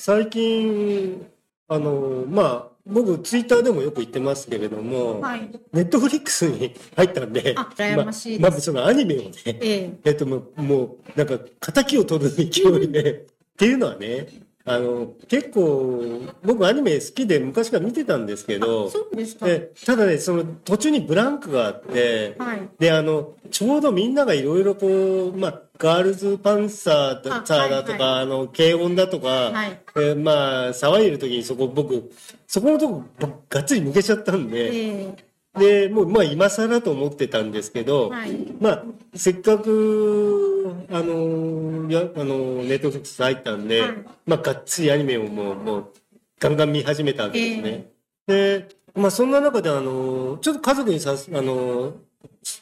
最近、あの、まあ、僕、ツイッターでもよく言ってますけれども、はい。ネットフリックスに入ったんで、あ羨ましいですまあ、まあそのアニメをね、ええ。えっと、もう、もうなんか、仇を取る勢いで、っていうのはね、あの、結構、僕アニメ好きで昔から見てたんですけど、そうですか。でただね、その途中にブランクがあって、はい。で、あの、ちょうどみんながいろいろこう、まあ、ガールズパンサーだとか、はいあの、軽音だとか、はいえーまあ、騒いでる時にそこ僕、そこのとこ僕がっつり抜けちゃったんで、えで、もう、まあ、今更と思ってたんですけど、え。はい。まあ、せっかく、あの、や、あの、ネットフリックス入ったんで、はいまあ、がっつりアニメをもう、もう、ガンガン見始めたわけですね。で、まあ、そんな中で、あの、ちょっと家族にさす、あの、え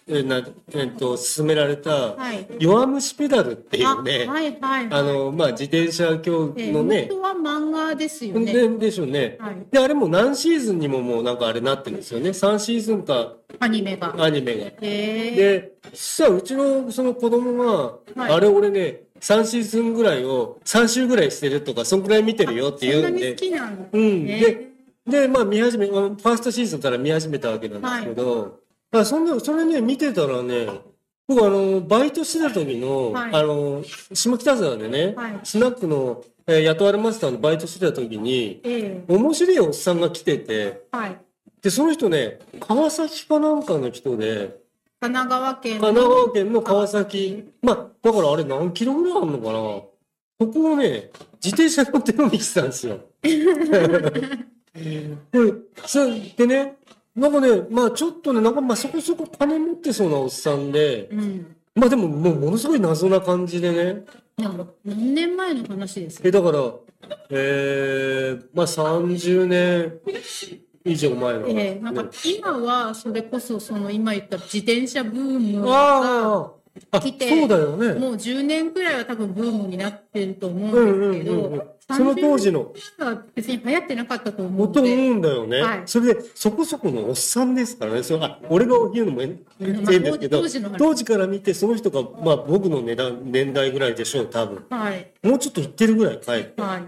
な、えっと、勧められた、はい。弱虫ペダルっていあ、うね、はいはい。あの、まあ、自転車競ええ、技のね、本当は漫画ですよね。ででしょうね。はい。で、あれも何シーズンにももうなんかあれなってるんですよね。3シーズンか、アニメが。アニメが。ええ。で、そしたらうちのその子供が、はいあれ俺ね、3シーズンぐらいを3週ぐらいしてるとか、そんくらい見てるよって言うんで好、きなの？うん。ねで、で、まあ見始め、ファーストシーズンから見始めたわけなんですけど、あそんな、それね、見てたらね、僕あの、バイトしてた時の、はいあの、下北沢でね、はいスナックの、えー雇われマスターのバイトしてた時に、ええ。面白いおっさんが来てて、はい。で、その人ね、川崎かなんかの人で、神奈川県の。神奈川県の川崎。まあ、だからあれ何キロぐらいあるのかな？そこをね、自転車乗って飲みに来てたんですよ。これ、そでね、なんかね、まあちょっとね、なんかまあそこそこ金持ってそうなおっさんで、うん。まあでももうものすごい謎な感じでね。なんか何年前の話ですえ、かだから、えー、まあ30年以上前の。ええなんか今はそれこそその今言った自転車ブームがああ、あ、来てそうだよね。もう10年くらいは多分ブームになってると思うんうんですけうんうんうんど、その当時の、30年は別に流行ってなかったと思もと思うんだよね。はいそれで、そこそこのおっさんですからね。それあ俺が言うのも変変まあですけど、当時から見て、その人が、まあ僕の値段、年代ぐらいでしょう、多分。はい、もうちょっと行ってるぐらい帰って。はい、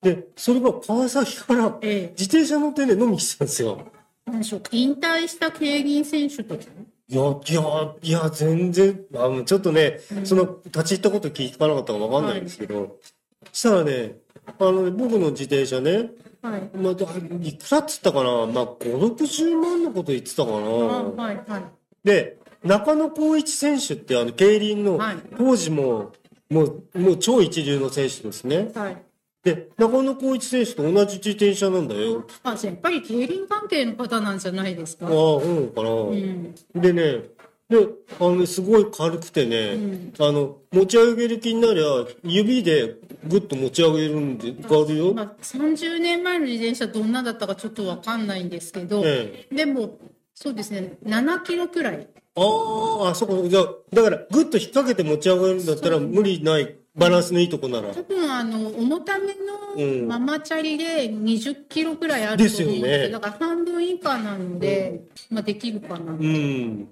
で、それが川崎からええ自転車乗ってね、飲みに来てたんですよ。なんでしょうか、引退した競輪選手とか、いや、いや、いや、全然、あのちょっとね、その、立ち入ったこと聞かなかったかわかんないんですけど、そしたらね、あのね、僕の自転車ね、はい、まあ、だいくらっつったかな、まあ、5、60万のこと言ってたかな。あはい、はい、で、中野浩一選手って、あの、競輪のはい、当時も、もう、もう超一流の選手ですね。はい。で、中野浩一選手と同じ自転車なんだよ。あやっぱり競輪関係の方なんじゃないですか？ああ、うんかな。うん、でね、で、あのね、すごい軽くてね、あの、持ち上げる気になりゃ、指でグッと持ち上げるんで、があるよ。まあ、30年前の自転車どんなだったかちょっとわかんないんですけど、えでも、そうですね、7キロくらい。ああ、あそこ、じゃあだから、グッと引っ掛けて持ち上げるんだったら、無理ない、バランスのいいとこなら。多分あの重ためうん。のママチャリで20キロくらいあると思うんですよ。ね。だから半分以下なので、まあできるかな、うん。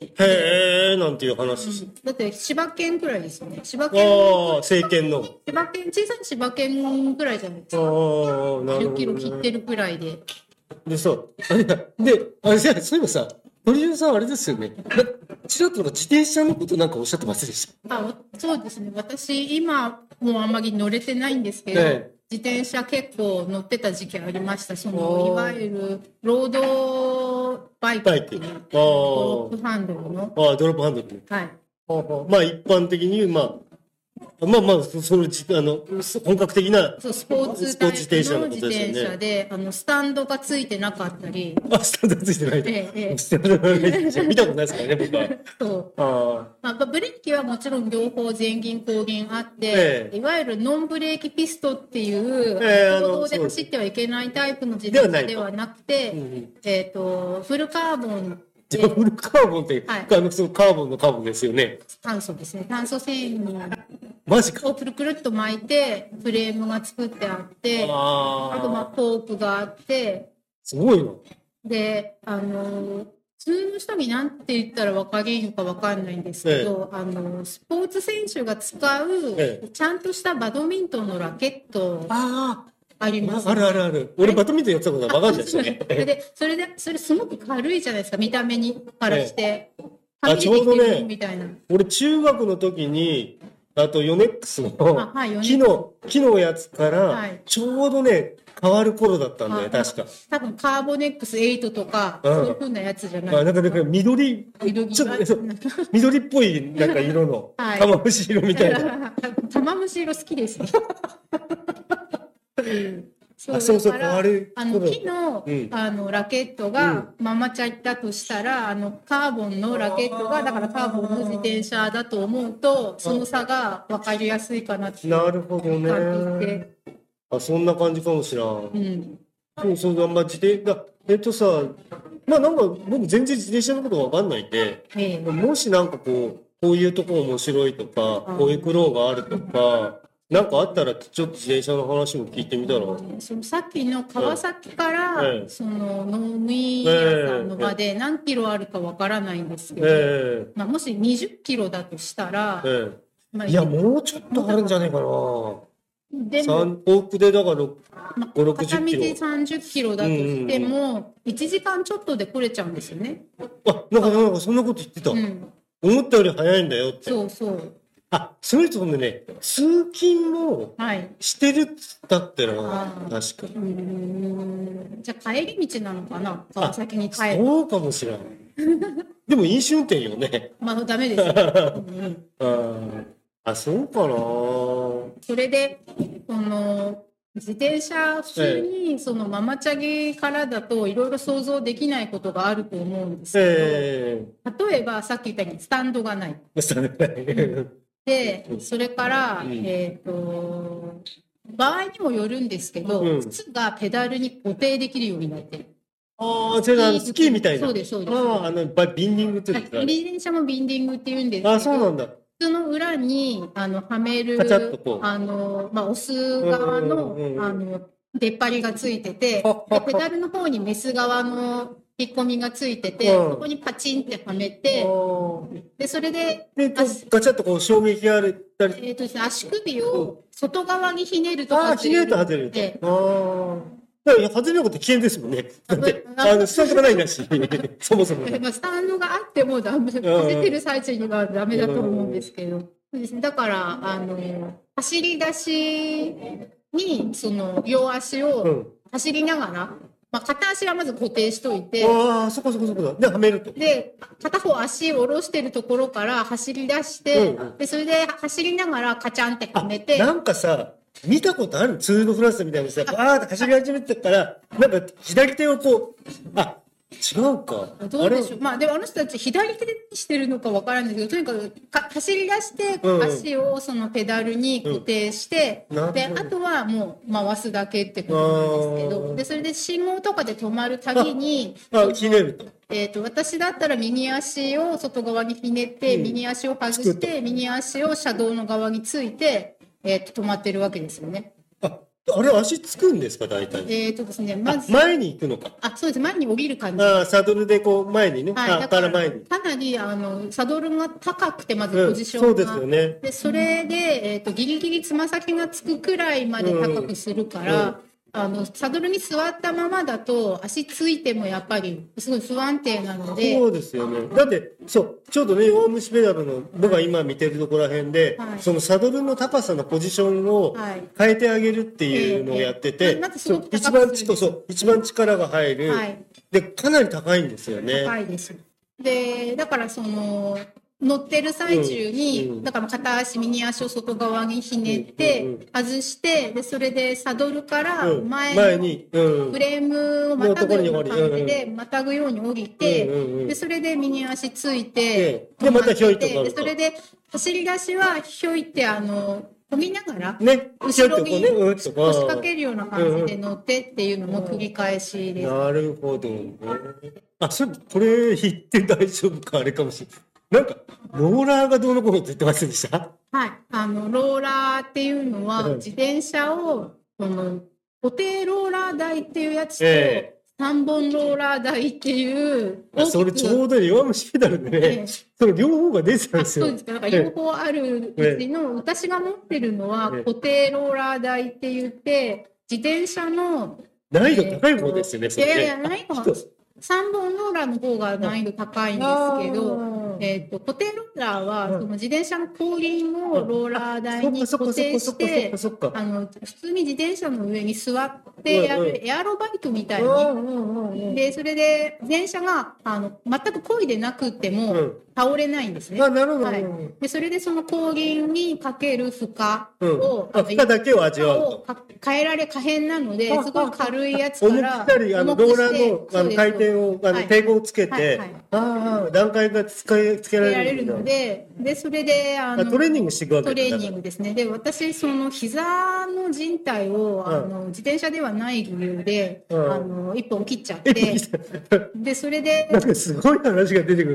へえ、なんていう話。だって柴犬くらいですよね。柴犬。ああ、政権の。柴犬。小さい柴犬くらいじゃないですああか、なるほ10ど、キロ切ってるくらいで。でさ、あれだ、で、あれじゃあそういえばさ、鳥居さんあれですよね。なちらっと自転車のことなんかおっしゃってませんでした？あわそうですね。私今もうあんまり乗れてないんですけど、ええ。自転車結構乗ってた時期ありました。そおのー。いわゆるロードバイクっていドロップハンドルの。あ、ああ、ドロップハンドル。ね。はい。まあ一般的に、まあ、まあまあ、そそのじ、あの、本格的な、そうスポーツスポーツ自転車のことですよね。転車であのスタンドがついてなかったり。あ、スタンドついてない。ええええ。スタンドがない見たことないですからね、僕は。そう。あまあ、ブレーキはもちろん両方前銀後銀あって、ええ。いわゆるノンブレーキピストっていう、ええあの公道で走ってはいけないタイプの自転車ではなくて、えっ、と、フルカーボンじゃあフルカーボンって、はいあの、そのカーボンのカーボンですよね。炭素ですね。炭素繊維マジか。をくるくるっと巻いて、フレームが作ってあって、あとまあああ、フォークがあって、すごいな。で、あのー普通の人に何て言ったら分かりるか分かんないんですけど、あのスポーツ選手が使う、えちゃんとしたバドミントンのラケットああります、あ、あるあるある。俺バドミントンやってたことは分かんないしそれね。でそれでそれすごく軽いじゃないですか見た目にからして、あ紙でちょうどね俺中学の時に、あとヨネックスの木の、木のやつかはらい、ちょうどね、変わる頃だったんだよ、あ確か。多分カーボネックス8とか、うん。そういう風なやつじゃない。あなんか、なんか緑、色ちょっと緑っぽいなんか色の、はい。玉虫色みたいな。玉虫色好きですね。あそうそうだから変わるあの頃木の,、うん。あのラケットがママチャリだとしたら、あのカーボンのラケットがだからカーボンの自転車だと思うとその差が分かりやすいかなってなるほどね。で、あ、そんな感じかもしらん。うん、そうそう、まあ、自転だ、えっとさ、まあなんか僕全然自転車のことわかんないんで、ええ。もしなんかこう、こういうとこ面白いとか、こういう苦労があるとか、なんかあったらちょっと自転車の話も聞いてみたら？そのさっきの川崎から、ええその農務屋さんのまで何キロあるかわからないんですけど、えまあ、もし20キロだとしたらえ、えまあえいや、もうちょっとあるんじゃないかな。でも三往復でだから、まあ5 60片道キロ30キロだとしても、1時間ちょっとで来れちゃうんですよね。あ、なんか、なんかそんなこと言ってた。うん、思ったより早いんだよって。そうそう。あ、それとね、通勤もはい。してるっつったってな、あ確かうーん。じゃあ帰り道なのかな？川崎に帰る。そうかもしれない。でも飲酒運転よね。まあダメですよ。うんうんああ、そうかな。それで、この、自転車普通にそのママチャリからだといろいろ想像できないことがあると思うんですけえど、例えばさっき言ったようにスタンドがない。えそうねで、それから、うん。えっ、と、場合にもよるんですけど、うん。靴がペダルに固定できるようになってる。ああ、それあのスキーみたいな。そうですそうです。ああ、あの、バビンディングってい。うか。自転車もビンディングって言うんですけど、ああ、そうなんだ。靴の裏にあのはめるあの、まあ、押す側の,、うんうんうんうんあの出っ張りがついててペダルの方にメス側の引っ込みがついてて、うんそこにパチンってはめてでそれで、で、ガチャッとこう衝撃があったり。えーとですね、足首を外側にひねるとああ、ひねると外れるでと。ああ。だから外れること危険ですもんね。だって、ああの、スタートがないんだし、そもそも。まあ、スタンドがあってもダメ、走ってる最中にはダメだと思うんですけど、そうですね、だからあの走り出しにその両足うをん。走りながら、まあ、片足はまず固定しといてああ、そこそこそこだ。で、はめると。で片方足を下ろしてるところから走り出して、うんうんでそれで走りながらカチャンってはめてなんかさ、見たことある？ツール・ド・フランスみたいなさ、バーって走り始めてから、なんか左手をこう、あ、違うか。どうでしょあうまあでもあの人たち左手でしてるのかわからないんですけどとにかくか走り出してうん。うん足をそのペダルに固定して、うん。なるほど。であとはもう回すだけってことなんですけどでそれで信号とかで止まるたびにれあ、ひねると。えー、と私だったら右足を外側にひねって、うん。右足を外して右足を車道の側について、えー、と止まってるわけですよね。あ、あれ足つくんですか、大体？えーとですね、まあず前に行くのか。あそうです前に降りる感じああ、サドルでこう前にね。はい、あ、だから前に。かなりあのサドルが高くてまずうん、ポジションが、そうですよね。でそれで、えー、とギリギリつま先がつくくらいまで高くするから、うんあのサドルに座ったままだと足ついてもやっぱりすごい不安定なのでそうですよね。だって、そう、ちょうどね、大虫ペダルの、僕が今見てるところら辺で、はいそのサドルの高さのポジションをはい変えてあげるっていうのをやってて、ええええまずすそうごく高く一番そう、一番力が入る、はいで、かなり高いんですよね。高いです。でだからその乗ってる最中に、うんうん。だから片足右足を外側にひねって、うん外してでそれでサドルからうん。前に、うん。フ。レームをまたぐような感じでまたぐように降りて、でそれで右足ついえてえ、でまたひょいとかでそれで走り出しはひょいってあの漕ぎながら、ね、後ろに腰掛けるような感じで乗ってっていうのも繰り返しです。なるほどね。あ、それ、これ言って大丈夫か、あれかもしれない。なんか、ローラーがどうのこうのって言ってませんでした？はい、あのローラーっていうのはうん。自転車をその固定ローラー台っていうやつと、え3本ローラー台っていうあそれちょうど弱虫ペダルでえね、その両方が出てたんあですよ。そうです。か。なんか両方あるうちの、私が持ってるのはええ。固定ローラー台って言って、自転車の、難易度高い方ですよね、そ。いやいや、難易度はあ3本ローラーの方が難易度高いんですけど、えっと固定ローラーは、うん。その自転車の後輪をローラー台に固定して。あの普通に自転車の上に座ってやうん。うるエアロバイクみたいに、うんうんうんうん。でそれで電車があの全く漕いでなくっても、うん。倒れないんですね。あ、なるほど。はい。でそれでその後輪にかける負荷うん。負荷だけを味わう変えられ可変なのであすごい軽いやつ重からくしたり、あの、ローラーのあの回転を、あの、はい抵抗をつけてはいはい、ああ、段階が使い、つつけられるのででそれであのあトレーニングしていくわけトレーニング。グですね。で、私、その膝の靭帯を、あの、自転車ではない理由で、うん。あの、一本切っちゃっえ、て、で、それで、なんかすごい話が出てくる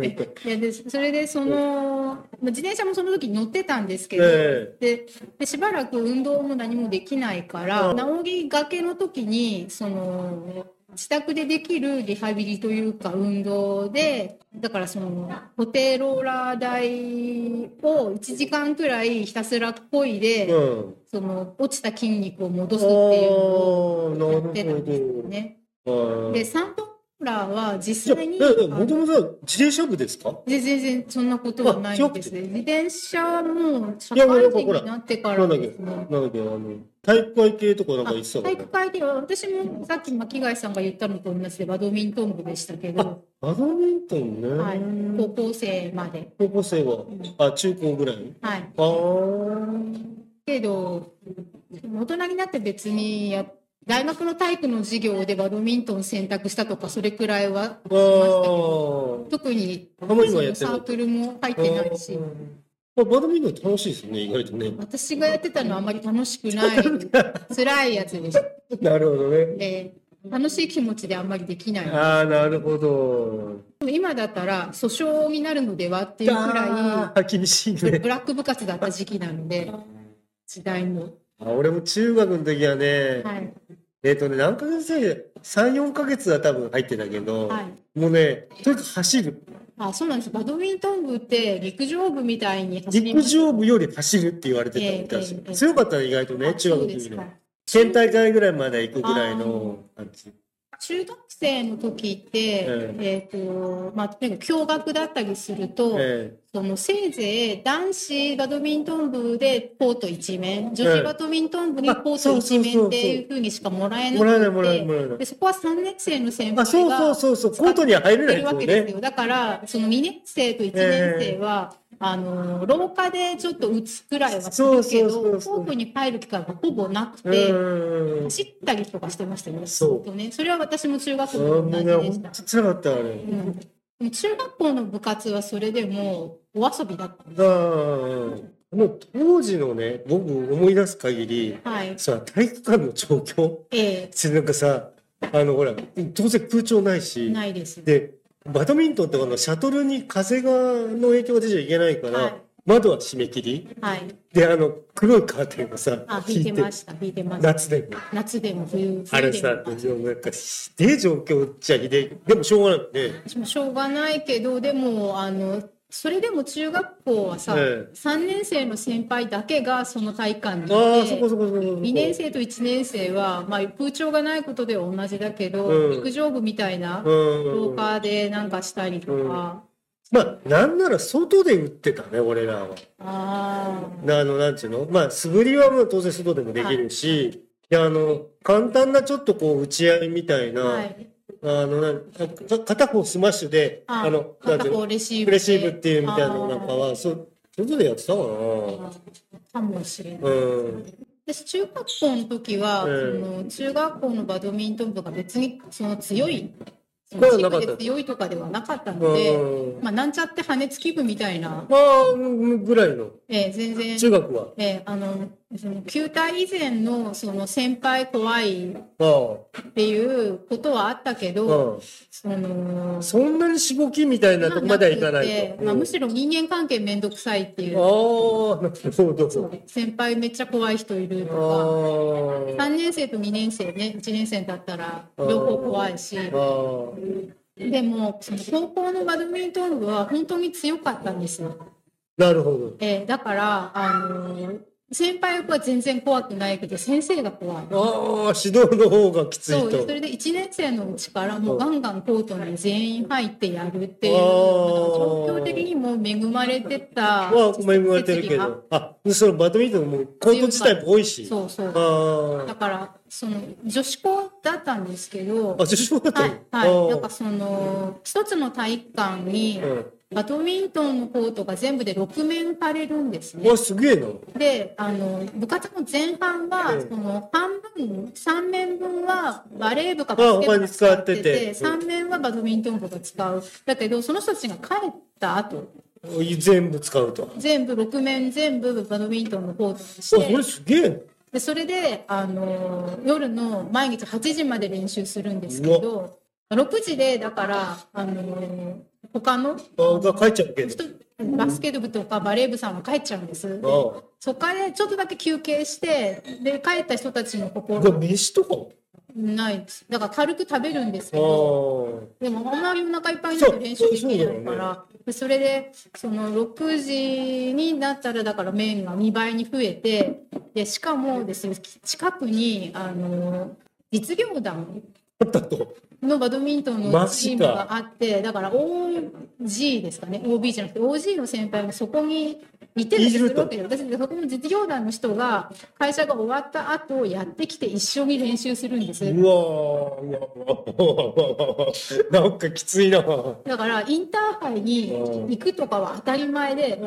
でそれでその自転車もその時に乗ってたんですけど、えででしばらく運動も何もできないから、うん。治りがけの時にその自宅でできるリハビリというか運動でだからその固定ローラー台を1時間くらいひたすらこいで、うん。その落ちた筋肉を戻すっていうのをやってたんですよど。ね。はいでサンドラーは実際にえもともと自転車部ですか？で全然そんなことはないんですね。自転車も社会人になってからですね。なんだっけ、あの、体育会系とかなんか言ってたか体ら育会では私もさっき巻貝さんが言ったのと同じでバドミントン部でしたけど、バドミントンね。はい、高校生まで。高校生は、あ、中高ぐらい？はい、ああ。けど大人になって別にや大学の体育の授業でバドミントン選択したとかそれくらいはああ。特にあんまり今やってそのないサークルも入ってないしバドミントン楽しいですね、意外とね。私がやってたのはあまり楽しくない 辛いやつでした。なるほどね。えー楽しい気持ちであんまりできない。ああ、なるほど。今だったら訴訟になるのではっていうくらあー厳しいいね。ブラック部活だった時期なので時代も。あ俺も中学の時はね、はいえっ、とね、何ヶ月で、3、4ヶ月は多分入ってたけど、はい。もうね、とにかく走る。あそうなんです。バドミントン部って陸上部みたいに走り陸上部より走るって言われてたみたいですええええ強かったね、意外とね、あ中学の時の。県大会ぐらいまで行くぐらいの感じ。中学生の時って、ええ。っ、とまあとにかく共学だったりすると、えそのせいぜい男子バドミントン部でコート一面女子バドミントン部にコート一面っていうふうにしかもらええなくて。そこは3年生の先あ、そう輩がそうそうそう、コートには入れないわけですね。よ。だからその2年生と1年生は、あの廊下でちょっと打つくらいはするけどそうそうそうそうコートに入る機会がほぼなくうて。ん。走ったりとかしてましたよね。そうね。それは私も中学校あもうね、と同じでした。ほんと辛かった、あれ。うん、中学校の部活はそれでもお遊びだったんです。もう当時のね、僕思い出す限り、はい。さ、体育館の状況？えなんかさ、あの、ほら、当然空調ないえし、ないです。で、バドミントンってこのシャトルに風が、の影響が出ちゃいけないから、はい窓は閉め切り？はい。で、あの、黒いカーテンがさ、あ、引いてました。引いてました。夏でも。夏でも冬、あれさ。なんか、ひでえ状況じゃひでえ。でもしょうがないね。しょうがないけど、でも、あの、それでも中学校はさ、ええ3年生の先輩だけがその体育館にああ、いてそこそこそこそこ。2年生と1年生は、まあ、空調がないことでは同じだけど、うん陸上部みたいなうん。廊下でなんかしたりとか、まあ、なんなら外で打ってたね、俺らは。ああの、なんていうの？まあ、素振りはもう当然外でもできるし、で、あの、簡単なちょっとこう、打ち合いみたいあ、な、はい。あの、片方スマッシュで、ああの、片方レシーブで。レシーブっていうみたいなのなんかあは、そう、外でやってたかな。ーかもしれない。うん。私中学校の時は、ええその中学校のバドミントン部が別にその強い、そこれのはなかった地区で強いとかではなかったので、うん。まあ、なんちゃって羽根つき部みたいな、ああ、ぐらいの。ええ全然、中学は。ええあの、その球体以前のその先輩怖いっあていうことはあったけあ、ど、うん。そのそんなにしごきみたいなとこまではいかないと。まあ、うんむしろ人間関係めんどくさいっていう、ああ、なるほど。そう先輩めっちゃ怖い人いるあとーか、3年生と2年生ね、1年生だったら両方怖いし。でも、その高校のバドミントン部は本当に強かったんですよ。なるほど。えーだから、あのー先輩は全然怖くないけど、先生が怖い。ああ、指導の方がきついそう、と。それで1年生のうちからもうガンガンコートに全員入ってやるっていう、状況的にも恵まれてたは恵まれてるけど。あ、そのバドミントンもコート自体も多いし。そうそう。あだから、その女子校だったんですけど、あ。あ、女子校だったはのい、はい。なんあかその、一つの体育館にー、バドミントンのコートが全部で6面張れるんですねうん。。わ、すげえな。で、あの、部活の前半は、うんその、半分、3面分はバレー部かバスケ部が使ってて、てて3面はバドミントン部が使う。だけど、その人たちが帰った後、全部使うと。全部6面全部バドミントンのコートにあ、しそれて、すげえ。でそれで、あの、夜の毎日8時まで練習するんですけど、6時で、だから、あの、他の？あ、が帰っちゃうけど。人バスケ部とかバレー部さんは帰っちゃうんです。そこでちょっとだけ休憩して、で、帰った人たちのあ。心が飯とかないです。だから軽く食べるんですけあど、あ。でもあんまりお腹いっぱいになって練習できないそうそうだよから、でそれで、その6時になったら、だから麺が2倍に増えて、で、しかもですね、近くに、あの、実業団あったと。のバドミントンのチームがあって、だから OG ですかね、OB じゃなくて OG の先輩がそこにいているとするわけで、私、そこの実業団の人が会社が終わった後やってきて一緒に練習するんです。うわうわうわなんかきついな。だからインターハイに行くとかは当たり前で、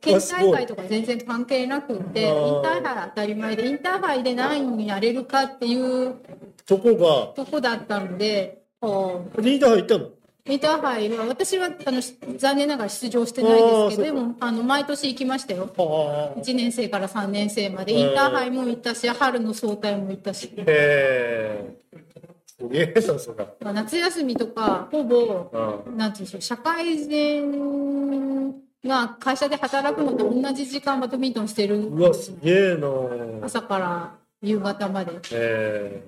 県大会。とか全然関係なくて、インターハイ当たり前で、インターハイで何位になれるかっていうとこが、とこだったので、リーダー入ったのインターハイは私はあの残念ながら出場してないですけど、でもあの毎年行きましたよ。ああ。1年生から3年生まで、うんインターハイも行ったし、春の総体も行ったし、へえ。それ。まあ夏休みとか、ほぼ、あなんていうんでしょう、社会人が会社で働くのと同じ時間バドミントンしてるうわ、すげえな。朝から夕方まで。え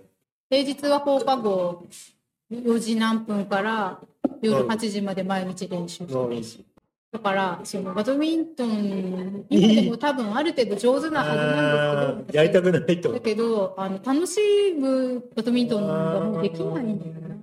平日は放課後4時何分から夜8時まで毎日練習してるし。だから、そのバドミントン、今でも多分ある程度上手え。なはずあなんですけど、あ、やりたくないとだ。けど、あの楽しむバドミントンがもうできないんだよな。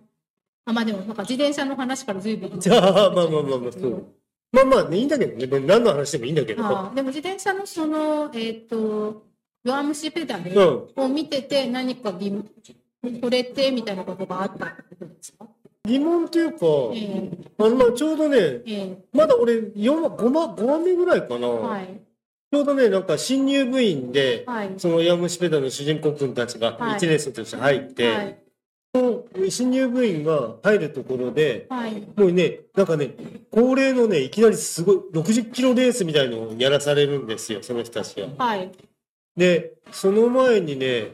あまあでも、なんか自転車の話から随分。じゃあ、まあまあまあまあ、そう。まあまあね、いいんだけどね。何の話でもいいんだけど。ああでも自転車のその、えっ、と、弱虫ペダルうん。を見てて何かこれってみたいなことがあったってことですか？疑問というか、えあの、まあちょうどね、ええまだ俺、4話、5話、5話目ぐらいかな。えはい。ちょうどね、なんか新入部員で、はい。そのヤムシペダルの主人公くんたちがはい1年生として入って、はい。新入部員が入るところで、はい。もうね、なんかね、恒例のね、いきなりすごい60キロレースみたいのをやらされるんですよ、その人たちが。はい。で、その前にね、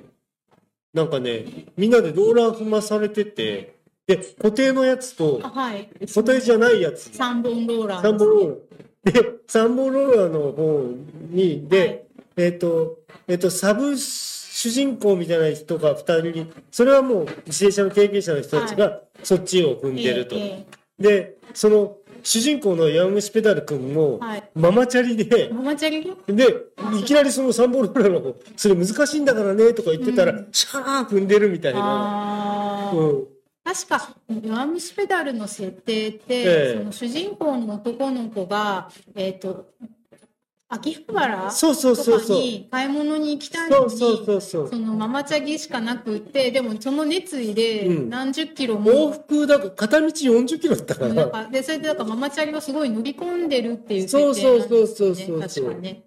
なんかね、みんなでローラー踏まされてて、で、固定のやつとあ、はい。固定じゃないやつ、三本ローラー3本ローラー。で、3本ローラーの方に、で、はいえっ、と、えっ、と、サブ主人公みたいな人が2人に、それはもう自転車の経験者の人たちがそっちを踏んでると。えで、その主人公のヤングシペダル君も、はいママチャリでえ、ママチャリ？で、いきなりその3本ローラーの方、それ難しいんだからねとか言ってたら、うシャー踏んでるみたいな。うん。確か弱虫ペダルの設定って、ええその主人公の男の子がえっ、と秋葉原そうそうとかそうそう。に買い物に行きたいのにそうそうそうそう。そのママチャギしかなくってでもその熱意でうん何十キロ往も、復だから片道40キロだったから。かでそれでなんかママチャリをすごい乗り込んでるっていうそう設定なんですそうそうそうねそう確かね。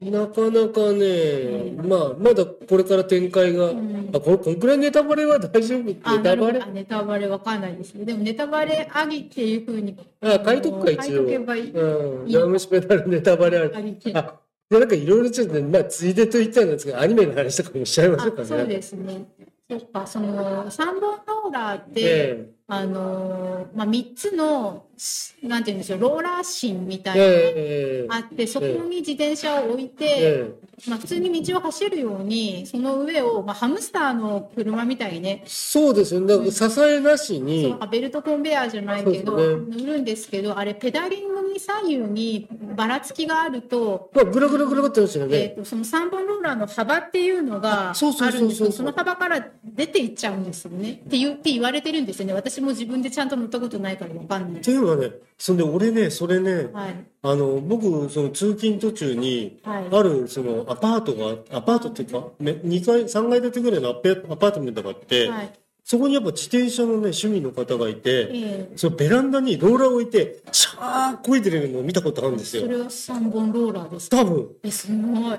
なかなかね、まあ、まだこれから展開が、んあ、これ、こんくらいネタバレは大丈夫ネあタバレなるほどあネタバレわかんないですね。でもネタバレありっていうふうにあ、書いとくか、一応。書いとけばいい。うん。ラムシペダルネタバレある。ありってあ、で、なんかいろいろちょっとね、まあ、ついでと言ったんですけど、アニメの話とかもしちゃいましょうかね。あそうですね。そっか、その三本ローラーって、え。あのまあ三つのしなんて言うんでしょう、ローラー芯みたえいなのがええあって、そこに自転車を置いて、えまあ普通に道を走るように、その上をまあハムスターの車みたいにね、そうですよね。だから支えなしそうに、あベルトコンベヤーじゃないけど、そうで乗るんですけど、あれペダリングに左右にばらつきがあると。まあ、ぐるぐるぐるってますよえね。ー、とその3本ローラーの幅っていうのがあるんですけどその幅から出ていっちゃうんですよね。って言って言われてるんですよね。私も自分でちゃんと乗ったことないからわかんない。っていうのはね、そんで俺ね、それね、はい。あの、僕、その通勤途中に、はい。ある、その、アパートが、アパートっていうか、ね、2階、3階建てぐらいのアパートメントがあって、はいそこにやっぱ自転車のね、趣味の方がいて、えそのベランダにローラーを置いて、シャーこいでるのを見たことあるんですよ。それは3本ローラーですか多分。えすごい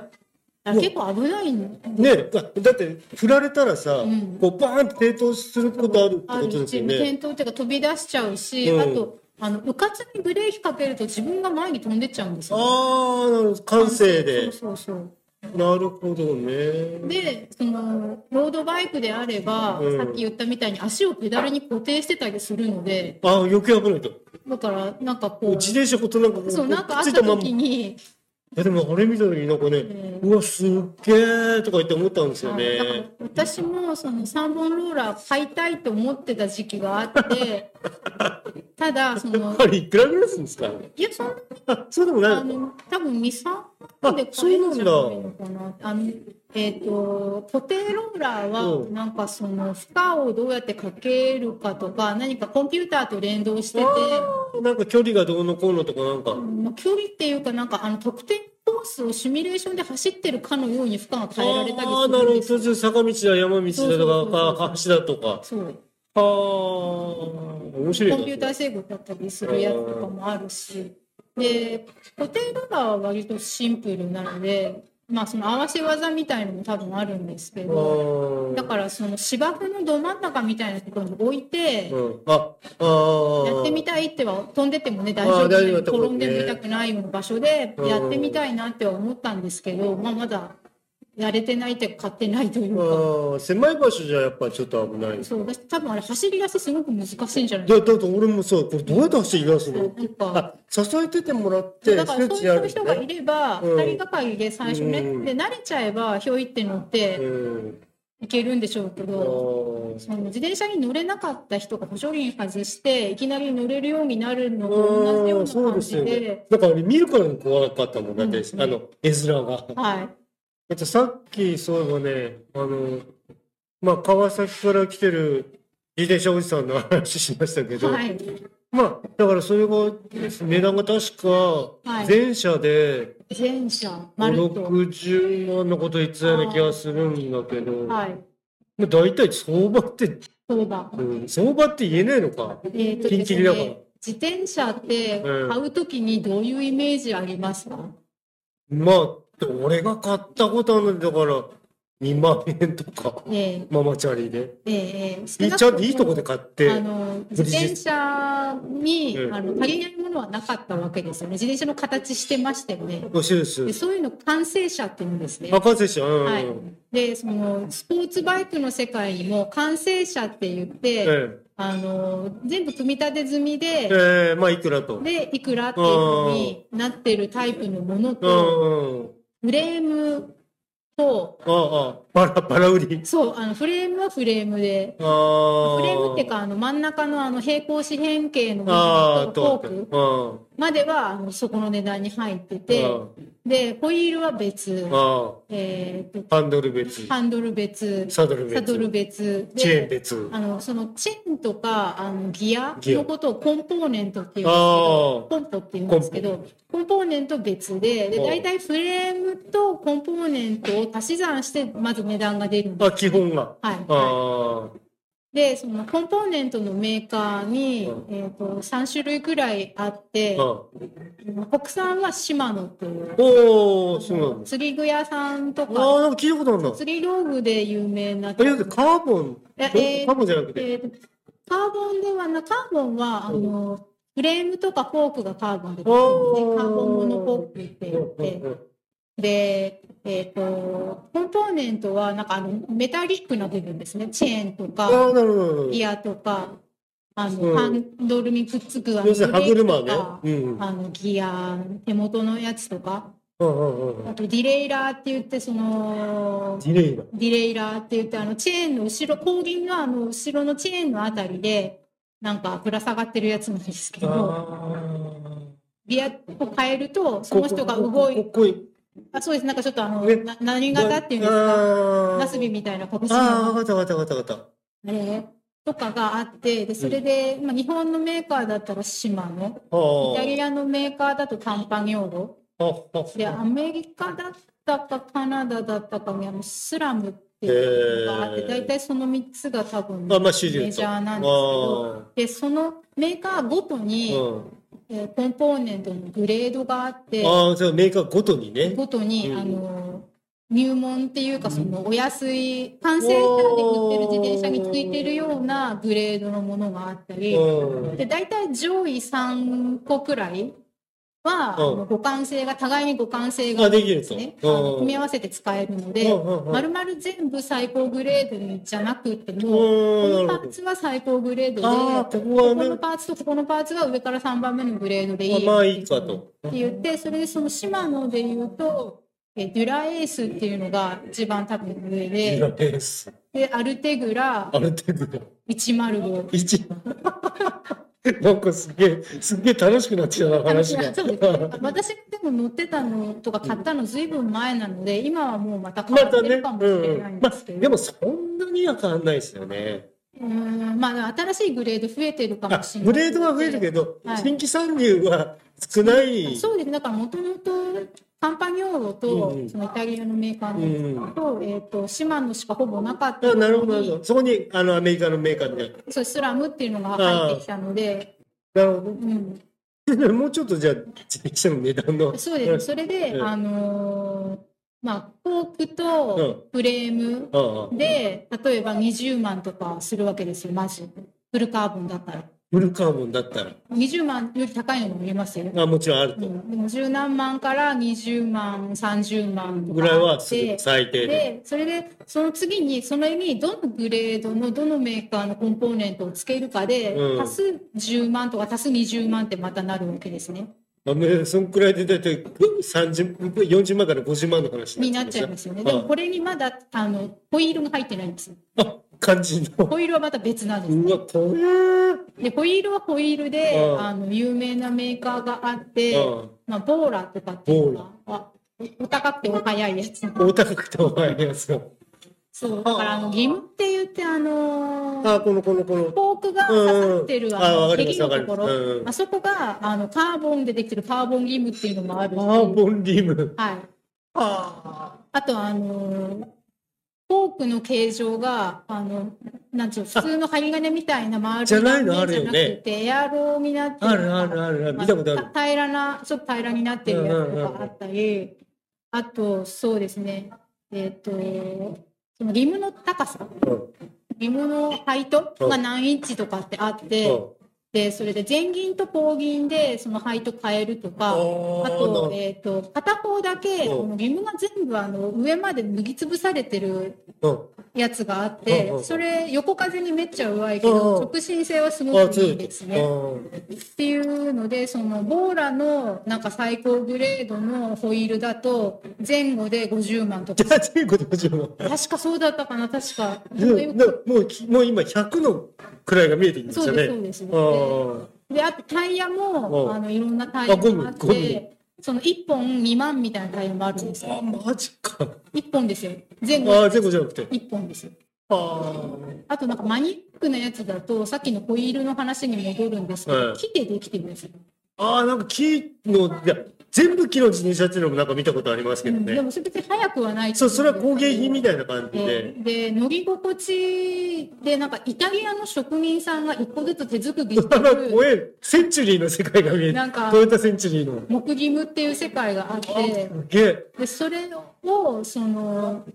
あ結構危ないんね、だだって振られたらさ、んこうバーンって転倒することあるってことですよ転ね。倒っていうか飛び出しちゃうし、うんあとあのうかつにブレーキかけると自分が前に飛んでっちゃうんですよああ、なるほど。感性でそう。そうそうなるほどね。でそのロードバイクであれば、うんさっき言ったみたいに足をペダルに固定してたりするのでああ、余計危ないと。だからなんかこう自転車ことなんかこうそうなんかあった時に、えでもあれ見た時になんかね、えうわすっげえとか言って思ったんですよね。私もその3本ローラー買いたいと思ってた時期があって ただそのあれいくらぐらいするんですか？いやそんなあ、そうでもないあの多分23本で買えるんじゃないのかな。あのえっ、と固定ローラーはうんなんかその負荷をどうやってかけるかとか何かコンピューターと連動してて。なんか距離がどうのこうのとかなんか。まあ、距離っていうかなんかあの特定コースをシミュレーションで走ってるかのように負荷が変えられたりああ、なるほど。坂道だ、山道だとか、あ橋だとか。そうああ、面白いな。コンピューター制御だったりするやつとかもあるしで固定ローラーは割とシンプルなのでまあその合わせ技みたいのも多分あるんですけどだからその芝生のど真ん中みたいなところに置いてうん、あ、ああ。やってみたいっては飛んでてもね大丈夫。な夫ところね。転んでも痛くないような場所でやってみたいなっては思ったんですけど、まあ、まだやれてないってってないというか。ああ、狭い場所じゃやっぱちょっと危ない。そう私多分あれ走り出しすごく難しいんじゃない？だ、だって俺もさ、これどうやって走り出すの？なんかあ、支えててもらって、だからそういう人がいる。ればうん二人がかりで最初ね、うんで慣れちゃえばひょいって乗ってうん。いけるんでしょうけあど、ーその自転車に乗れなかった人が補助輪外していきなり乗れるようになるのと同じようなそう感じですよねで。だから見るからに怖かったもんだって、うんあの絵面が。はいあとさっきそういえばね、あの、まあ川崎から来てる自転車おじさんの話しましたけど、はい。まあだからそれが値段が確かはい。全社で全車まる5、と。60万のこと言ってたような気がするんだけど、まはい。あ大体相場って、そうだうん、相場って言えないのか？えーとピンですキリだから。ね自転車ってうん買うときにどういうイメージありますか、まあ、俺が買ったことあるのだから、2万円とか、えママチャリで。ーえーちゃんといいとこで買って、あの自転車に、うんあの足りないものはなかったわけですよね。自転車の形してましたよね。おしいで。そういうの完成車って言うんですね。赤瀬氏、うん。はい。で、そのスポーツバイクの世界にも完成車って言って、えあの全部組み立て済みえで、ええまあ、いくらと。でいくらっていうふうになってるタイプのものうと。フレームと、バラ、バラ売り？そうあのフレームはフレームで。フレームっていうかあの真ん中のあの平行四辺形の部ああ、分とフォとーク。うん。まではあのそこの値段に入ってて、でホイールは別、あえーハンドル別。ハンドル別。サドル別。サドル別。チェーンで別。あのそのチェーンとかあのギアのことをコンポーネントっていうんですけあどコンポっていうんですけどコンポーネント別ででうん。大体フレームとコンポーネントを足し算してまず値段が出るんですあ、基本が。はい、あは。でそのコンポーネントのメーカーに、うん。えー、と3種類くらいあってあ国産はシマノという。おお、そうなんだ。釣り具屋さんとああ、かなんか聞いたことあるな。釣り道具で有名な。え、だってカーボン、ええーカーボンじゃなくて。えーとカーボンではなカーボンはあのフレームとかフォークがカーボンででカーボンモノフォークって言ってで、えっ、と、コンポーネントは、なんかあの、メタリックな部分ですね。チェーンとか。ギアとか、あの、うんハンドルにくっつくあの歯車ね。うん。あの、ギア、手元のやつとか、うんうんうん。あとディレイラーって言って、その、ディレイが。ディレイラーって言って、あの、チェーンの後ろ、後輪のあの、後ろのチェーンのあたりで、なんかぶら下がってるやつなんですけど、あギアを変えると、その人が動いここい。あ、そうです。なんかちょっとあの、ねな何型っていうんですか、あナスビみたいな形ああ、のわかったわかったわかったあれとかがあって、で、それで、まあ、日本のメーカーだったらシマノ、た。はイタリアのメーカーだとカンパニョーロ、あ。はあ。で、アメリカだったかカナダだったかにスラムっていうのがあって、大体その3つが多分。メジャーなんですけど、あで、そのメーカーごとあ。に、うん。えーコンポーネントのグレードがあって、ああ、じゃあメーカーごとにね。ごとに、うんあの入門っていうかそのお安い完成車で売ってる自転車についてるようなグレードのものがあったりうん。で大体上位3個くらいは、うん互換性が互いに互換性があ、できると。ね、うん組み合わせて使えるので、まるまる全部最高グレードにじゃなくても、うんこのパーツは最高グレードで、ここはねの。パーツとここのパーツが上から3番目のグレードでいい。まあいいかと。って言って、それでそのシマノで言うと、えデュラエースっていうのが一番多分上で、でアルテグラある程度。105。一。なんかすげえ、すげえ楽しくなっちゃうな、話が。そうです ね私でも乗ってたのとか買ったのずいぶん前なので、今はもうまた変わってるまたね、かもしうんれないんまあですけど。でもそんなには変わんないですよね。うんまあ、新しいグレード増えてるかあもしれない。グレードは増えるけど、はい新規参入は少ない。そうですね。だからもともとカンパニョーロと、そのイタリアのメーカーうの、ん。と、えっ、と、シマノしかほぼなかったあなるほど、なるほど。そこに、あの、アメリカのメーカーで。そう、スラムっていうのが入ってきたので、なるほうん、ど。もうちょっとじゃあ、自転車の値段の。そうですね。それで、うんあのーまあ、フォークうとフレームで、例えば20万とかするわけですよ、マジ。フルカーボンだったら。フルカーボンだったら。20万より高いのも見えますよ。あもちろんあると。うん、でも十何万から20万、30万とぐらいは最低で。で、それで、その次に、その上にどのグレードのどのメーカーのコンポーネントをつけるかで、うん足す10万とか足す20万ってまたなるわけですね。あね、そんくらいで大体30 40万から50万の話になっちゃいますよね。でもこれにまだ、あの、ホイールが入ってないんですよ。あ、感じの。ホイールはまた別なんです。うわ、これ。で、ホイールはホイールで、うんあの、有名なメーカーがあって、うんまあ、ボーラとかっていうのが、あお高くてお早いやつ。大高くてお前やつ。そう。だから、あの、義務って言って、あのーあ、この、この、この。フォークが刺さってる、うんあの、あわかりますヘリのところ、うんあそこが、あの、カーボンでできてるカーボン義務っていうのもあるし、カーボンリム。はい。ああと、あのーフォークの形状が、あの、なんちゅう、普通の針金みたいな丸いじゃないの断面じゃなあるよね。くて、エアロになってあるあるあるある。見たことある。まあ平らな、ちょっと平らになってるやつとかあったり、あと、そうですね、えっ、と、そのリムの高さ、うん。リムのハイトが何インチとかってあって、で、それで前銀と後銀でそのハイト変えるとか、あと、なえっ、と、片方だけ、うんこのリムが全部あの上まで脱ぎつぶされてるうん。やつがあっうんてう、んそれ横風にめっちゃ弱いけうんど、うん直進性はすごあ、く強いいいですね。うんっていうので、そのボーラのなんか最高グレードのホイールだと、前後で50万とか。じゃあ、全部で50万。確かそうだったかな、確か。もうき、もう今100の位が見えてきましたそうです、ね。そうです。あで、あとタイヤうも、んあの、いろんなタイヤがあって、その1本2万みたいなタイヤもあるんですあ、よ。マジか。1本ですよ。前後あ、全部じゃなくて。1本ですよ。ああとなんかマニックなやつだと、さっきのホイールの話に戻るんですけど、はい木でできてるんですよ。あー、なんか木の、いや、全部木の自転車っていうのもなんか見たことありますけどうんでね。もそれ別に速くはないそう、それは工芸品みたたいな感じで。で乗り心地でなんかイタリアの職人さんが一個ずつ手作りして 怖るい、センチュリーの世界が見える。なんかトヨタセンチュリーの。木義務っていう世界があってすげえ。でそれをそのい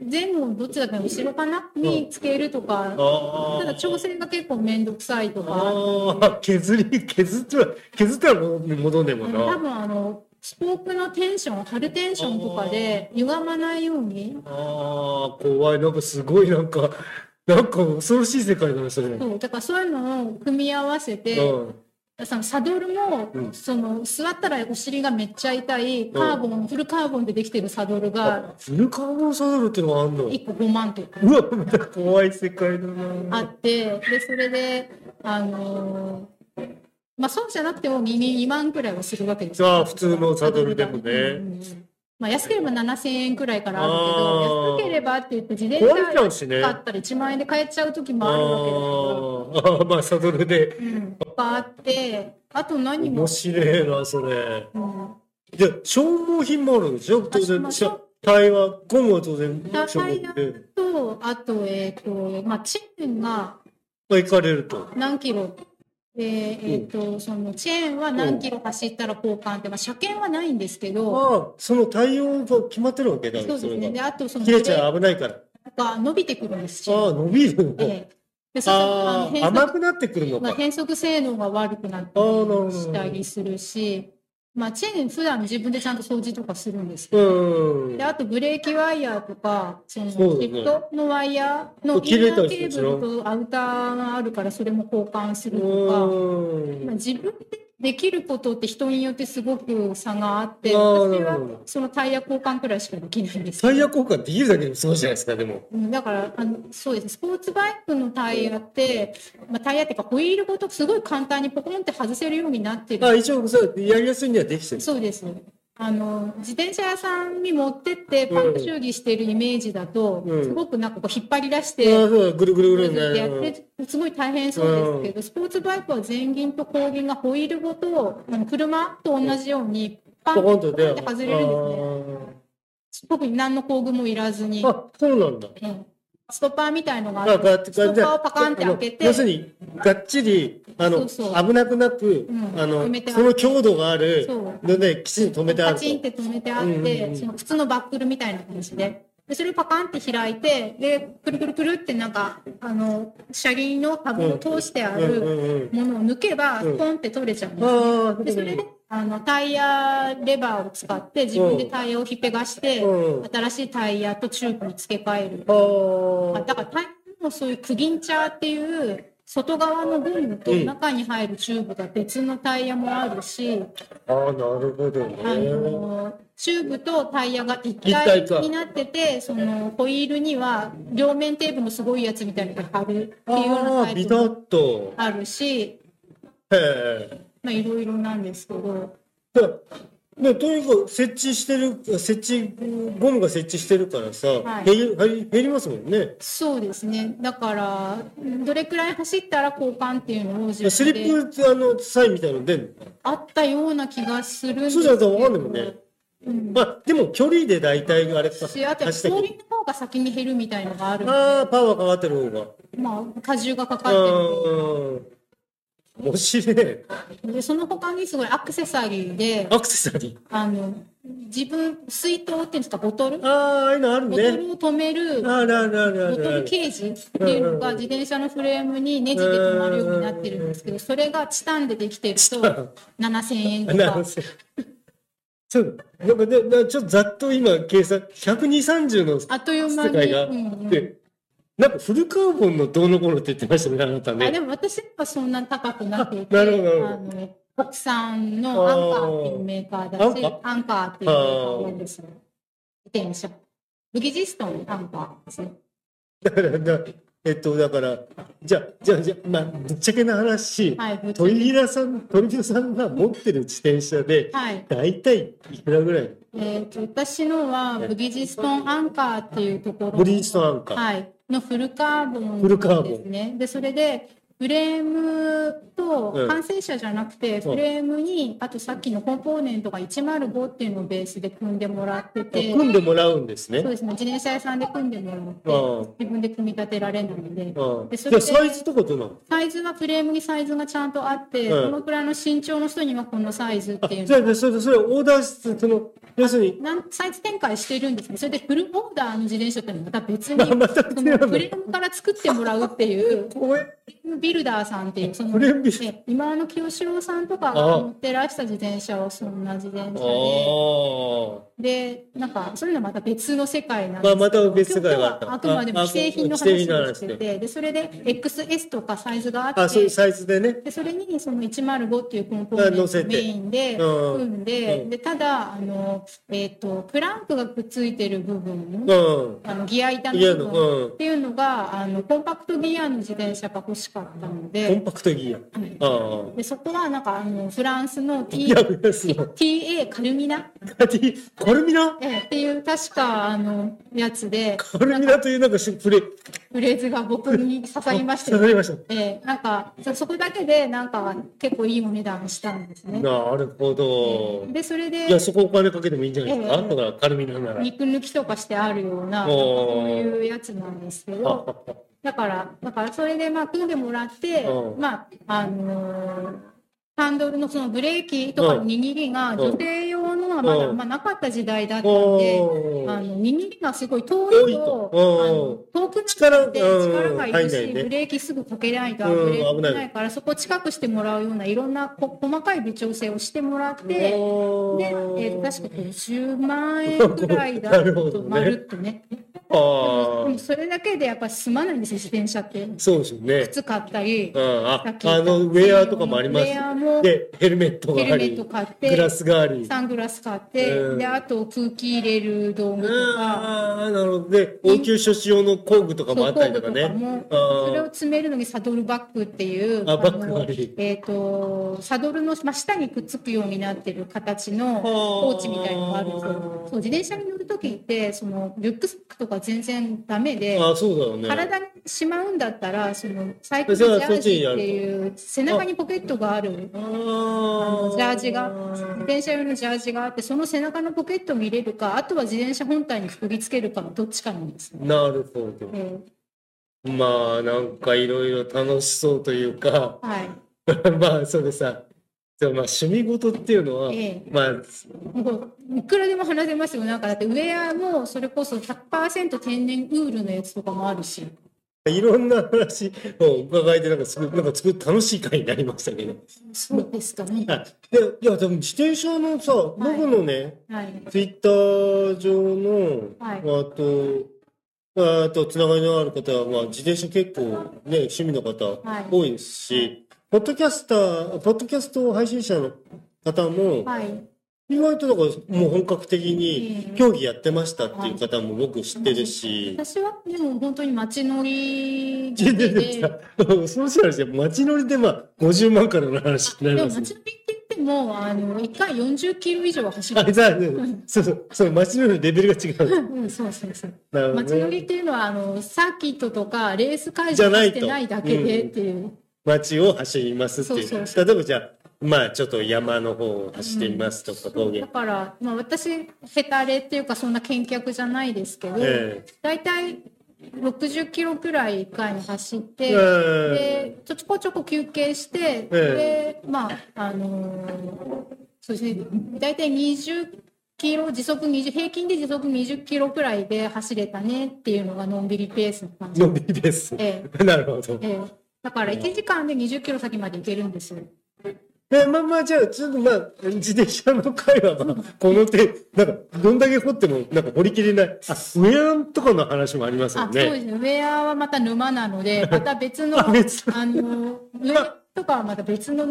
前後どっちだっけな後ろかなにつけるとかあただ調整が結構面倒くさいとかああ、削り、削っては、削ったら戻んねえもん多な。分あのスポークのテンション、貼るテンションとかで歪まないように、ああ、怖い。なんかすごいなんか、なんか恐ろしい世界だね、それ。うん。そう、だからそういうのを組み合わせて、そのサドルも、うん。その座ったらお尻がめっちゃ痛いカーボン、フルカーボンでできてるサドルがフルカーボンサドルっていうのがあんの？1個5万とかうわ、また怖い世界だな。あって、で、それで、あのーまあ、そうじゃなくても 2, 2万くらいはするわけですよ。ああ、普通のサドルでもね。うんうんまあ、安ければ7000円くらいからあるあけーど、安ければって言って自転。車買ったら1万円で買えちゃう時もあるわけですよ。あーあー、まあサドルで。うん、とかあって、あと何も面、白いな、それ。うんじゃあ消耗品もあるんでしょ当ま然、あしゃタイヤ、ゴムは当然タ消耗で。と、あと、えっ、と、まあ、チェーンがまあ、行かれると。何キロで、えっ、と、そのチェーンは何キロ走ったら交換って、まあ、車検はないんですけど、ああ、その対応が決まってるわけだ。そうですね。で。あと、その、切れちゃ危ないから。が伸びてくるんです、ああ、伸びるの。ええで、そあああ、の甘くなってくるのか。まあ、変速性能が悪くなったりしたりするし、まあ、チェーン普段自分でちゃんと掃除とかするんですけど、うんで、。あとブレーキワイヤーとか、そのシそね。フトのワイヤーのインナーケーブルとアウターがあるからそれも交換するとか、うん。まあ、自分でできることって人によってすごく差があって、私はそのタイヤ交換くらいしかできない。んですタイヤ交換できるだけでもそうじゃないですか、でも。うんだからあのそうです。スポーツバイクのタイヤって、まあ、タイヤっていうかホイールごとすごい簡単にポコンって外せるようになってる。あ一応、そう、やりやすいにはできてる。そうですあの自転車屋さんに持ってってパンク修理してるイメージだと、うん。すごくなんかこう引っ張り出しあて、う、ぐるぐるぐるやっね。てすごい大変そうですけど、スポーツバイクは前輪と後輪がホイールごとあの車と同じようにパンポコンととね。外れるんですね。特に何の工具もいらずに。あそうなんだ。うんストッパーみたいのがああ、ってがストッパーをパカンって開けて。要するに、がっちり、あの、そうそう。危なくなく、うん。あのあ、るその強度があるので、きちんと止めてあると。パチンって止めてあって、うんうんうん。その普通のバックルみたいな感じで。で、それをパカンって開いて、で、くるくるくるってなんか、あの、車輪のタブを通してあうんうるんうん。ものを抜けば、うん。ポンって取れちゃうんです。ああ、で、それで、あの、タイヤレバーを使って、自分でタイヤをひっぺがして、うん新しいタイヤとチューブに付け替える。ああだからタイヤもそういうクリンチャーっていう、外側のゴムとうん中に入るチューブが別のタイヤもあるし、あ、ああ、なるほどあね。のチューブとタイヤが一一体になってて、そのホイールには両面テープのすごいやつみたいなのが貼るっていうようあなタタイプも。あるし、へえ。まあいろいろなんですけど、だでとにかく設置してる、設置、ゴムが設置してるからさ、はい減り減りますもんね。そうですね。だから、どれくらい走ったら交換っていうのを自スリップあのサインみたいなの出るあったような気がするんですそうじゃないとわかんないもんねうんのまあ、でも距離で大体あれか。しあと走った後輪の方が先に減るみたいのがあるのああ、パワーかかってる方が。まあ荷重がかかってるうん。面白い。でその他にすごいアクセサリーでアクセサリー？あの自分水筒っていうんですかボトル？ああ、ああいうのあるね。ボトルを止めるあらあらあらあボトルら。ケージっていうのが自転車のフレームにネジで止まるようになってるんですけどそれがチタンでできてると7000円とかそう。なんかね、なちょっとざっと今計算、120、30のあっという間に、世界が。うんうんで、なんかフルカーボンのどうのこうのって言ってましたね、あなたあね。でも私はそんな高くなくてあなるほど。なるほどあの国産のアンカーっていうメーカーだしアンカーっていうメーカーなんですよ。自転車ブギジストンアンカーですね。だから、だ えっと、だから、じゃあ、じゃあ、じゃあ、まあ、ぶっちゃけな話、はいぶっちゃけ。鳥平さん、鳥平さんが持ってる自転車で、はい。大体いくらぐらい？えーと私のはブギジストンアンカーっていうところブリヂストンアンカー。はい、のフルカーボンフルカーボンですね。で、それで、フレームとうん完成車じゃなくて、フレームに、あとさっきのコンポーネントが105っていうのをベースで組んでもらってて、組んでもらうんですね。そう。ですね、自転車屋さんで組んでもらって、うん自分で組み立てられないので、うんでそれサイズとかどうなの？サイズはフレームにサイズがちゃんとあって、うんこのくらいの身長の人にはこのサイズっていうじゃあ、それ、それ、オーダーして、その、要するに、なんサイズ展開してるんですね。それでフルオーダーの自転車ってまた別に、また別そなののフレームから作ってもらうっていうビビルダーさんっていう、その、ね今の清志郎さんとかが乗ってらした自転車はそんな自転車で、あで、なんか、そういうのはまた別の世界なんまあですけどまた別世界があくまでもあ既製品の話をしてて、で、それで XS とかサイズがああ。あ、そういうって、サイズでね。でそれにその105っていうコンポーネントメインでうん。組んで、うん。でただあの、えっとクランクがくっついてる部分、うん。あのギア板の部分っていうのがあのコンパクトギアの自転車が欲しかったのコンでパクトギア。でそこはなんかあのフランスの T いや、いや、すごい。TA カルミナ、コルミナ？ええっていう確かあのやつでコルミナというなんかしプレ、フレーズが僕に刺さりましたよ刺さりました。ええなんかそそこだけでなんか結構いいお値段したんですね。なるほど。でそれでいや、そこお金かけてもいいんじゃないですか？ええだから、カルミナなら。肉抜きとかしてあるようなそういうやつなんですけどだからだからそれでまあ組んでもらってうん。まああのーハンドルのそのブレーキとかの握りがうん女性用のはまだ、うん。まあ、なかった時代だったんで、あの握りがすごい遠遠いいととあの遠くな力ってうん。力がいるし、ブレーキすぐかけないとうんブレーキ危ない。からそこ近くしてもらうようないろんなこ細かい微調整をしてもらって。で、えー、確か50万円ぐらいだとまるっとね。あであもそれだけでやっぱ済まないんですよ、自転車って。そうですよね。靴買ったりう、ん、ああのウェアとかもあります。ウェアもでヘルメットがあり。ヘルメット買ってグラスがあり。サングラス買って、うん。で、あと空気入れる道具とか、ああなるほど。で応急処置用の工具とかもあったりとかね。それを詰めるのにサドルバッグっていう、あバッグあり。えっ、と、サドルの真下にくっつくようになってる形のはあ。ポーチみたいのがあるんですよ。そう、自転車に乗るときって、その、リュックサックとか全然ダメで、あそうだよね。体にしまうんだったら、その、サイクルジャージっていう、背中にポケットがある、ジャージが、自転車用のジャージがあって、その背中のポケットに入れるか、あとは自転車本体にくくりつけるかのどっちかなんですね。なるほど。えまあなんかいろいろ楽しそうというか。ーはい。まあそれさでもまあ趣味事っていうのは、ええまあもういくらでも話せますよ。なんかだってウェアもそれこそ100%天然ウールのやつとかもあるし。いろんな話を伺えてなんかすごいなんかすごい楽しい回になりましたけどそうですかね。あでいやでも自転車のさ僕のね、はい。ツイッター上の、はいあと、あと、つながりのある方は、まあ、自転車結構ね、趣味の方はい多いですし、ポッドキャスター、ポッドキャスト配信者の方も、はい。意外とだからもう本格的にええ競技やってましたっていう方も僕知ってるし、私はでも本当に街乗りでで、そうしたらですよ街乗りでまあ50万からの話になりますでも街乗りって言っても、あの、1回40キロ以上は走るそうそう、そう、街乗りのレベルが違う。うん、そうそうそう。ね街乗りっていうのは、あの、サーキットとかレース会場じゃないだけでっていう。街を走りますっていう。そうそう例えばじゃあ、まあちょっと山の方を走ってみますとか、峠だ。から、まあ、私、ヘタレっていうか、そんな見客じゃないですけど、え大体60キロくらい1回に走って、えでちょこちょこ休憩して、えでまああのーそうですね大体20キロ時速20平均で時速20キロくらいで走れたねっていうのがのんびりペースの感じのんびりです。え なるほど。ええだから1時間で20キロ先まで行けるんですよ。え、まあまあ、じゃあ、ちょっとまあ、自転車の会話は、この手、なんか、どんだけ掘っても、なんか掘りきれない。あ、ウェアとかの話もありますよあそうでね。すねウェアはまた沼なので また別のあ別あのウェアとかはまた別の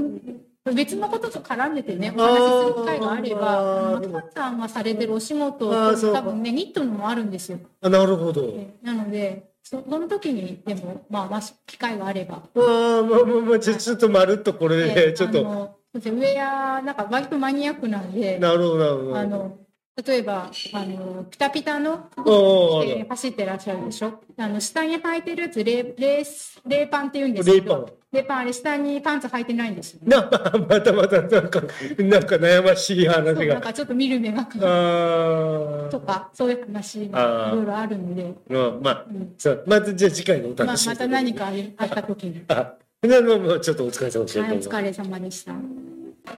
別のことと絡めてねお話しする機会があればあーあの松さんがされてるお仕事多分ねニットのもあるんですよ。あ、なるほど。えなのでそその時にでもまあまあ機会があれば。ああ、まあまあまあ、ちょちょっとまるっとこれえで、ちょっと、あのウェアなんか割とマニアックなんでなるほど、なるほど。あの例えばあのピタピタの服着て走ってらっしゃるでしょ？あの下に履いてるやつレーレースレーパンって言うんですけど。レーパンあれ下にパンツ履いてないんですよ、ね、な、またまた、なんか、なんか悩ましい話が。なんかちょっと見る目がかあとかそういう話がいろいろあるんで、あ、うんまあうん、そう、またじゃあ次回のおまあ、楽しみ。また何かあった時にあ、じゃあもうもうちょっとお疲れ様でした。はいお疲れ様でした。